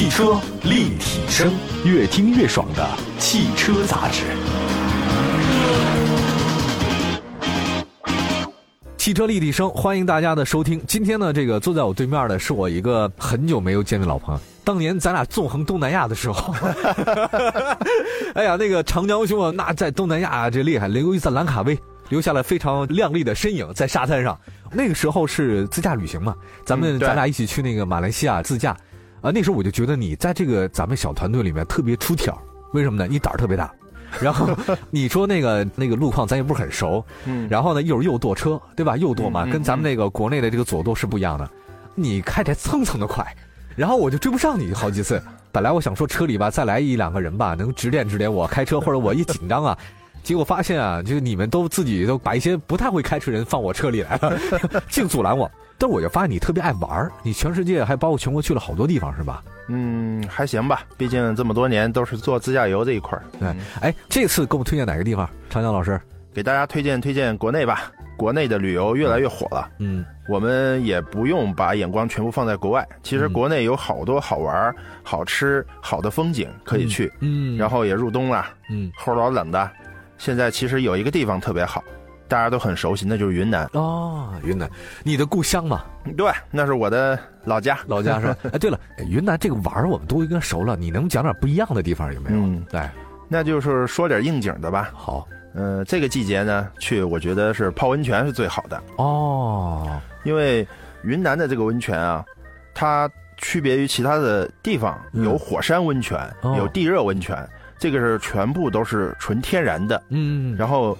汽车立体声，越听越爽的汽车杂志。汽车立体声，欢迎大家的收听。今天呢，这个坐在我对面的是我一个很久没有见的老朋友。当年咱俩纵横东南亚的时候，哎呀，那个长江兄啊，那在东南亚这厉害，留一在兰卡威留下了非常亮丽的身影在沙滩上。那个时候是自驾旅行嘛，咱们咱俩一起去那个马来西亚自驾。啊，那时候我就觉得你在这个咱们小团队里面特别出挑，为什么呢？你胆儿特别大，然后 你说那个那个路况咱也不是很熟，嗯，然后呢一会儿右舵车，对吧？右舵嘛，跟咱们那个国内的这个左舵是不一样的，你开起来蹭蹭的快，然后我就追不上你好几次。本来我想说车里吧再来一两个人吧，能指点指点我开车，或者我一紧张啊，结果发现啊，就是你们都自己都把一些不太会开车人放我车里来了，净阻拦我。但我就发现你特别爱玩你全世界还包括全国去了好多地方是吧？嗯，还行吧，毕竟这么多年都是做自驾游这一块儿。对，哎，这次给我们推荐哪个地方？长江老师，给大家推荐推荐国内吧。国内的旅游越来越火了，嗯，我们也不用把眼光全部放在国外。其实国内有好多好玩、好吃、好的风景可以去。嗯，然后也入冬了，嗯，后老冷的，现在其实有一个地方特别好。大家都很熟悉，那就是云南哦，云南，你的故乡嘛？对，那是我的老家，老家是吧？哎，对了，云南这个玩儿我们都应该熟了，你能讲点不一样的地方有没有？嗯，对，那就是说点应景的吧。好，嗯，这个季节呢去，我觉得是泡温泉是最好的哦，因为云南的这个温泉啊，它区别于其他的地方，有火山温泉，有地热温泉，这个是全部都是纯天然的。嗯，然后。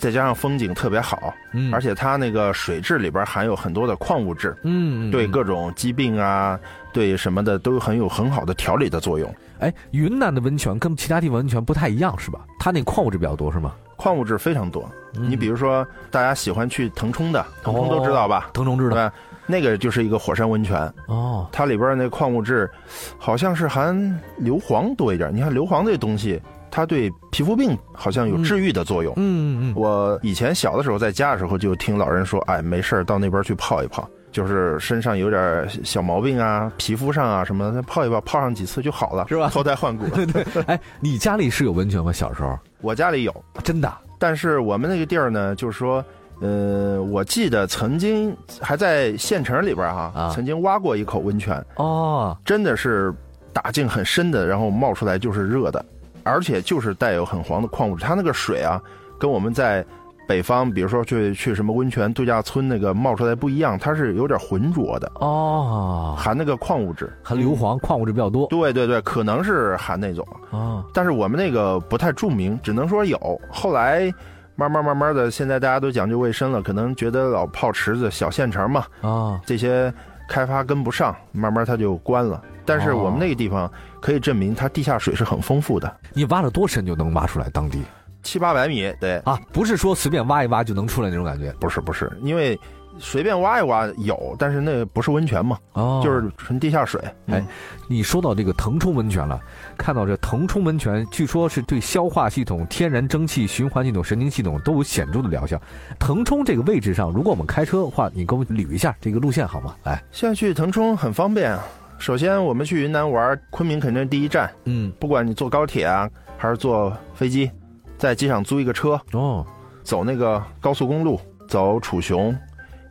再加上风景特别好，嗯，而且它那个水质里边含有很多的矿物质，嗯，对各种疾病啊，对什么的都很有很好的调理的作用。哎，云南的温泉跟其他地方温泉不太一样是吧？它那矿物质比较多是吗？矿物质非常多。你比如说，大家喜欢去腾冲的，腾冲都知道吧？腾冲知道，那个就是一个火山温泉哦。它里边那矿物质，好像是含硫磺多一点。你看硫磺这东西。它对皮肤病好像有治愈的作用。嗯嗯嗯。我以前小的时候在家的时候就听老人说，哎，没事到那边去泡一泡，就是身上有点小毛病啊，皮肤上啊什么的，泡一泡，泡上几次就好了，是吧？脱胎换骨。对对。哎，你家里是有温泉吗？小时候？我家里有，真的。但是我们那个地儿呢，就是说，呃，我记得曾经还在县城里边哈，曾经挖过一口温泉。哦。真的是打进很深的，然后冒出来就是热的。而且就是带有很黄的矿物质，它那个水啊，跟我们在北方，比如说去去什么温泉度假村那个冒出来不一样，它是有点浑浊的哦，含那个矿物质，含硫磺，矿物质比较多。对对对，可能是含那种啊，但是我们那个不太著名，只能说有。后来慢慢慢慢的，现在大家都讲究卫生了，可能觉得老泡池子，小县城嘛啊，这些开发跟不上，慢慢它就关了。但是我们那个地方可以证明，它地下水是很丰富的。你挖了多深就能挖出来？当地七八百米，对啊，不是说随便挖一挖就能出来那种感觉。不是不是，因为随便挖一挖有，但是那不是温泉嘛，哦，就是纯地下水。哎，你说到这个腾冲温泉了，看到这腾冲温泉，据说是对消化系统、天然蒸汽循环系统、神经系统都有显著的疗效。腾冲这个位置上，如果我们开车的话，你给我捋一下这个路线好吗？来，现在去腾冲很方便啊。首先，我们去云南玩，昆明肯定是第一站。嗯，不管你坐高铁啊，还是坐飞机，在机场租一个车哦，走那个高速公路，走楚雄，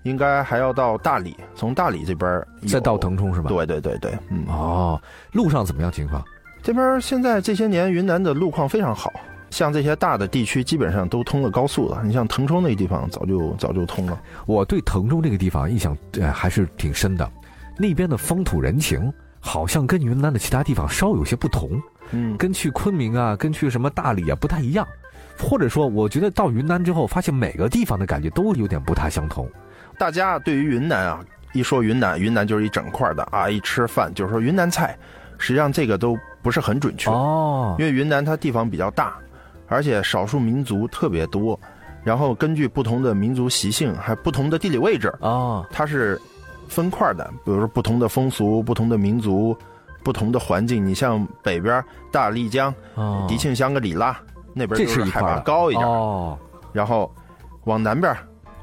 应该还要到大理，从大理这边再到腾冲是吧？对对对对，嗯哦，路上怎么样情况？这边现在这些年云南的路况非常好，像这些大的地区基本上都通了高速了。你像腾冲那个地方，早就早就通了。我对腾冲这个地方印象呃还是挺深的。那边的风土人情好像跟云南的其他地方稍有些不同，嗯，跟去昆明啊，跟去什么大理啊不太一样，或者说，我觉得到云南之后，发现每个地方的感觉都有点不太相同。大家对于云南啊，一说云南，云南就是一整块的啊，一吃饭就是说云南菜，实际上这个都不是很准确。哦，因为云南它地方比较大，而且少数民族特别多，然后根据不同的民族习性，还不同的地理位置啊，它是。分块的，比如说不同的风俗、不同的民族、不同的环境。你像北边大丽江、迪庆香格里拉那边就是海拔高一点哦，然后往南边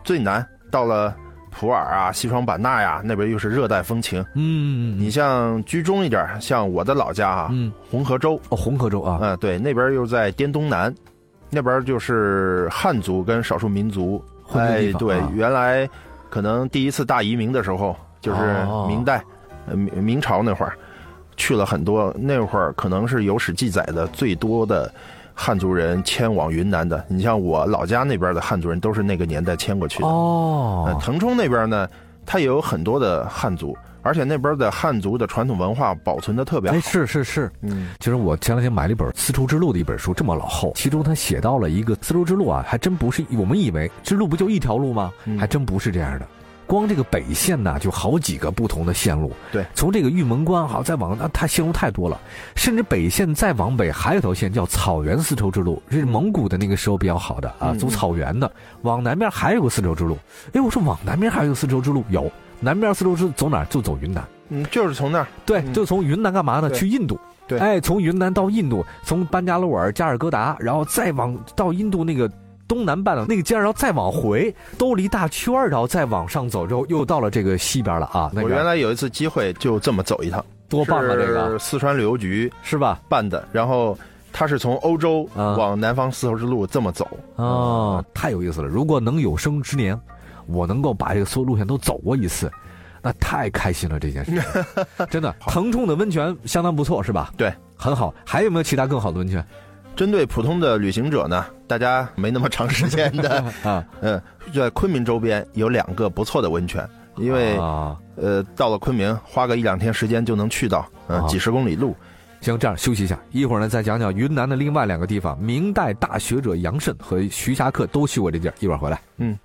最南到了普洱啊、西双版纳呀，那边又是热带风情。嗯，你像居中一点，像我的老家啊，红河州哦，红河州啊，嗯，对，那边又在滇东南，那边就是汉族跟少数民族。哎，对，原来可能第一次大移民的时候，就是明代、明明朝那会儿，去了很多，那会儿可能是有史记载的最多的。汉族人迁往云南的，你像我老家那边的汉族人都是那个年代迁过去的。哦，腾冲那边呢，它也有很多的汉族，而且那边的汉族的传统文化保存的特别好。哎，是是是，嗯，其实我前两天买了一本《丝绸之路》的一本书，这么老厚，其中他写到了一个丝绸之路啊，还真不是我们以为之路不就一条路吗？还真不是这样的。光这个北线呢，就好几个不同的线路。对，从这个玉门关好再往那，它线路太多了。甚至北线再往北还有条线叫草原丝绸之路，这是蒙古的那个时候比较好的啊，走草原的。往南边还有个丝绸之路。哎，我说往南边还有个丝绸之路，有南边丝绸之路走哪儿？就走云南。嗯，就是从那儿。对，就从云南干嘛呢？去印度。对，哎，从云南到印度，从班加罗尔、加尔各答，然后再往到印度那个。东南半岛那个尖，然后再往回兜了一大圈然后再往上走，之后又到了这个西边了啊。我原来有一次机会就这么走一趟，多棒啊！这个四川旅游局是吧办的，然后他是从欧洲往南方丝绸之路这么走啊，太有意思了。如果能有生之年，我能够把这个所有路线都走过一次，那太开心了。这件事 真的，腾冲的温泉相当不错，是吧？对，很好。还有没有其他更好的温泉？针对普通的旅行者呢，大家没那么长时间的 啊，嗯，在昆明周边有两个不错的温泉，因为呃，到了昆明花个一两天时间就能去到，嗯，几十公里路。行，这样休息一下，一会儿呢再讲讲云南的另外两个地方。明代大学者杨慎和徐霞客都去过这地儿，一会儿回来。嗯。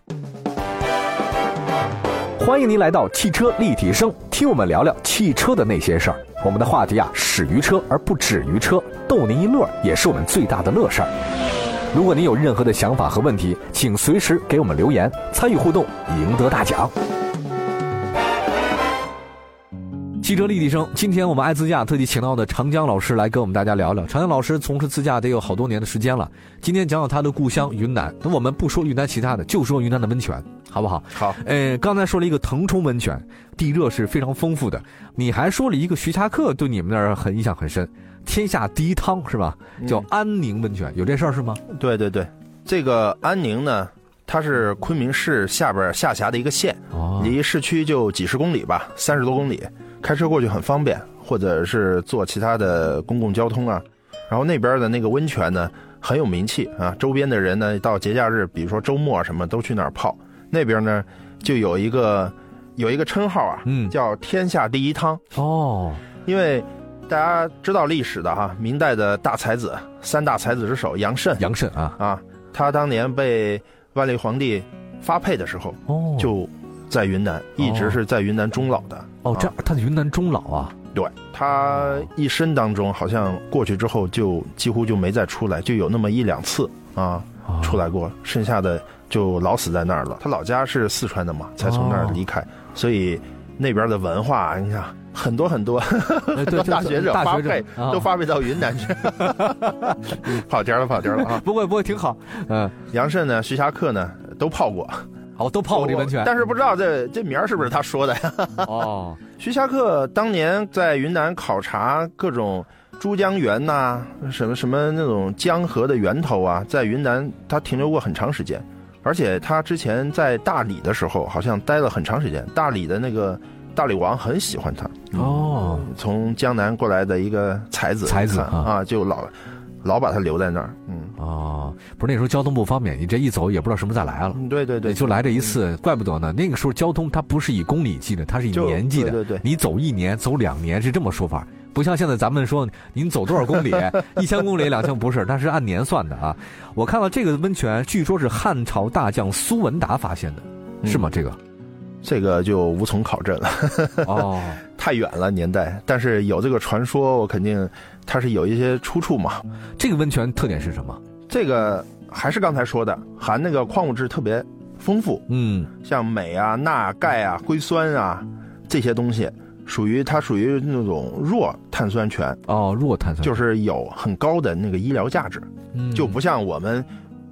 欢迎您来到汽车立体声，听我们聊聊汽车的那些事儿。我们的话题啊，始于车而不止于车，逗您一乐也是我们最大的乐事儿。如果您有任何的想法和问题，请随时给我们留言，参与互动，赢得大奖。汽车立体声，今天我们爱自驾特地请到的长江老师来跟我们大家聊聊。长江老师从事自驾得有好多年的时间了，今天讲讲他的故乡云南。那我们不说云南其他的，就说云南的温泉，好不好？好。呃，刚才说了一个腾冲温泉，地热是非常丰富的。你还说了一个徐霞客对你们那儿很印象很深，天下第一汤是吧？叫安宁温泉，有这事儿是吗？对对对，这个安宁呢，它是昆明市下边下辖的一个县，离市区就几十公里吧，三十多公里。开车过去很方便，或者是坐其他的公共交通啊。然后那边的那个温泉呢很有名气啊，周边的人呢到节假日，比如说周末什么都去那儿泡。那边呢就有一个有一个称号啊，嗯，叫天下第一汤哦。因为大家知道历史的哈，明代的大才子三大才子之首杨慎，杨慎啊。啊，他当年被万历皇帝发配的时候，哦，就在云南，一直是在云南终老的。哦，这样他在云南终老啊？对，他一生当中好像过去之后就几乎就没再出来，就有那么一两次啊出来过，剩下的就老死在那儿了。他老家是四川的嘛，才从那儿离开，所以那边的文化，你看很多很多 大学者发配都发配到云南去，跑题了跑题了啊！不过不过挺好。嗯，杨慎呢，徐霞客呢都泡过。哦，都泡过这温泉，但是不知道这这名儿是不是他说的呀？哦，徐霞客当年在云南考察各种珠江源呐，什么什么那种江河的源头啊，在云南他停留过很长时间，而且他之前在大理的时候好像待了很长时间，大理的那个大理王很喜欢他。哦，从江南过来的一个才子，才子啊，就老。老把他留在那儿，嗯哦，不是那时候交通不方便，你这一走也不知道什么再来了，对对对，就来这一次，怪不得呢。那个时候交通它不是以公里计的，它是以年计的，对对对，你走一年、走两年是这么说法，不像现在咱们说您走多少公里，一千公里、两千不是，它是按年算的啊。我看到这个温泉，据说是汉朝大将苏文达发现的，是吗？这个，这个就无从考证了，哦，太远了年代，但是有这个传说，我肯定。它是有一些出处嘛？这个温泉特点是什么？这个还是刚才说的，含那个矿物质特别丰富。嗯，像镁啊、钠、钙啊、硅酸啊这些东西，属于它属于那种弱碳酸泉。哦，弱碳酸就是有很高的那个医疗价值。嗯，就不像我们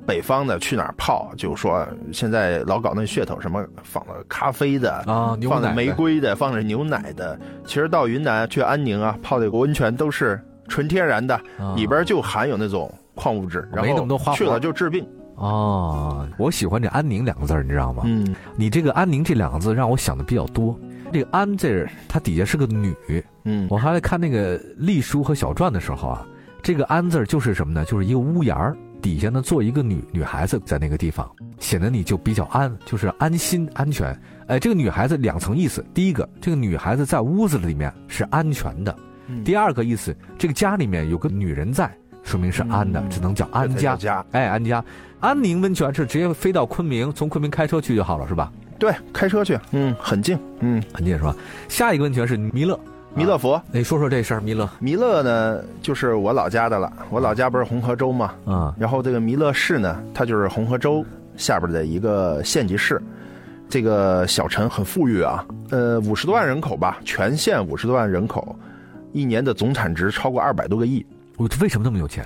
北方的去哪儿泡，就说现在老搞那噱头，什么放了咖啡的啊，放了玫瑰的，放了牛奶的。其实到云南去安宁啊，泡这个温泉都是纯天然的，里边就含有那种矿物质，然后去了就治病。哦，我喜欢这“安宁”两个字你知道吗？嗯，你这个“安宁”这两个字让我想的比较多。这个“安”字它底下是个女，嗯，我还在看那个隶书和小篆的时候啊，这个“安”字就是什么呢？就是一个屋檐儿底下呢坐一个女女孩子在那个地方，显得你就比较安，就是安心安全。哎，这个女孩子两层意思：第一个，这个女孩子在屋子里面是安全的；第二个意思，这个家里面有个女人在，说明是安的，只能叫安家。哎，安家。安宁温泉是直接飞到昆明，从昆明开车去就好了，是吧？对，开车去，嗯，很近，嗯，很近是吧？下一个问题是弥勒，弥勒佛，你说说这事儿。弥勒，弥勒呢，就是我老家的了。我老家不是红河州嘛？啊，然后这个弥勒市呢，它就是红河州下边的一个县级市。这个小城很富裕啊，呃，五十多万人口吧，全县五十多万人口，一年的总产值超过二百多个亿。我为什么那么有钱？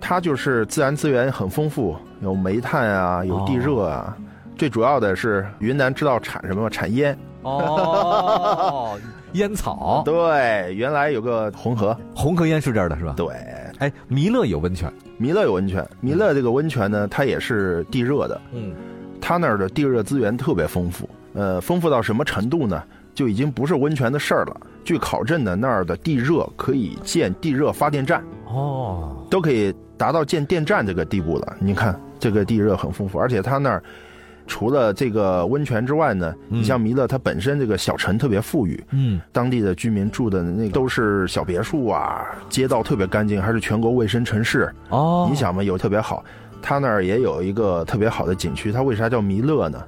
它就是自然资源很丰富，有煤炭啊，有地热啊。最主要的是云南知道产什么吗？产烟。哦，烟草。对，原来有个红河，红河烟是这儿的是吧？对。哎，弥勒有温泉，弥勒有温泉。弥勒这个温泉呢，它也是地热的。嗯。它那儿的地热资源特别丰富，呃，丰富到什么程度呢？就已经不是温泉的事儿了。据考证呢，那儿的地热可以建地热发电站。哦。都可以。达到建电站这个地步了，你看这个地热很丰富，而且它那儿除了这个温泉之外呢，你像弥勒它本身这个小城特别富裕，嗯，当地的居民住的那都是小别墅啊，街道特别干净，还是全国卫生城市哦。你想嘛，有特别好，它那儿也有一个特别好的景区，它为啥叫弥勒呢？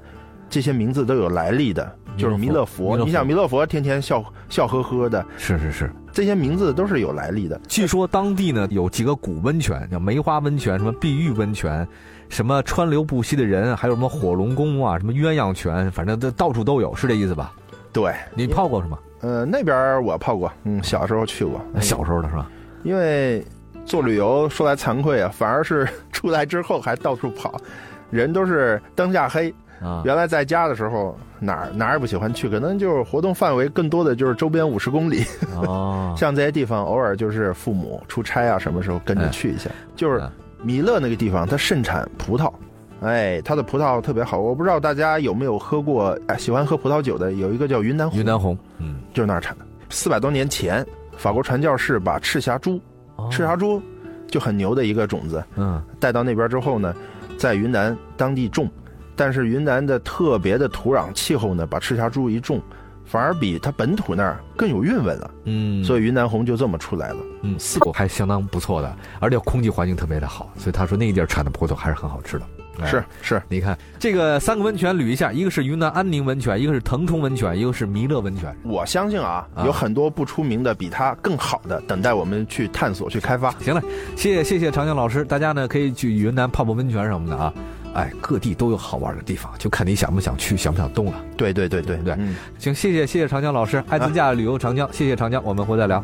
这些名字都有来历的，就是弥勒佛。你想弥勒佛天天笑笑呵呵的，是是是。这些名字都是有来历的。据说当地呢有几个古温泉，叫梅花温泉、什么碧玉温泉、什么川流不息的人，还有什么火龙宫啊、什么鸳鸯泉，反正都到处都有，是这意思吧？对，你泡过是吗？呃，那边我泡过，嗯，小时候去过。小时候的是吧？因为做旅游说来惭愧啊，反而是 出来之后还到处跑，人都是灯下黑。啊，原来在家的时候哪儿哪儿也不喜欢去，可能就是活动范围更多的就是周边五十公里。哦，像这些地方偶尔就是父母出差啊，什么时候跟着去一下。就是米勒那个地方，它盛产葡萄，哎，它的葡萄特别好。我不知道大家有没有喝过，哎，喜欢喝葡萄酒的有一个叫云南红。云南红，嗯，就是那儿产的。四百多年前，法国传教士把赤霞珠，赤霞珠就很牛的一个种子，嗯，带到那边之后呢，在云南当地种。但是云南的特别的土壤气候呢，把赤霞珠一种，反而比它本土那儿更有韵味了。嗯，所以云南红就这么出来了。嗯，四果还相当不错的，而且空气环境特别的好，所以他说那个地儿产的葡萄还是很好吃的。是是，你看这个三个温泉捋一下，一个是云南安宁温泉，一个是腾冲温泉，一个是弥勒温泉。我相信啊，有很多不出名的比它更好的，等待我们去探索去开发。行了，谢谢谢谢长江老师，大家呢可以去云南泡泡温泉什么的啊。哎，各地都有好玩的地方，就看你想不想去，想不想动了。对对对对对，行，谢谢谢谢长江老师，爱自驾旅游长江，谢谢长江，我们回再聊。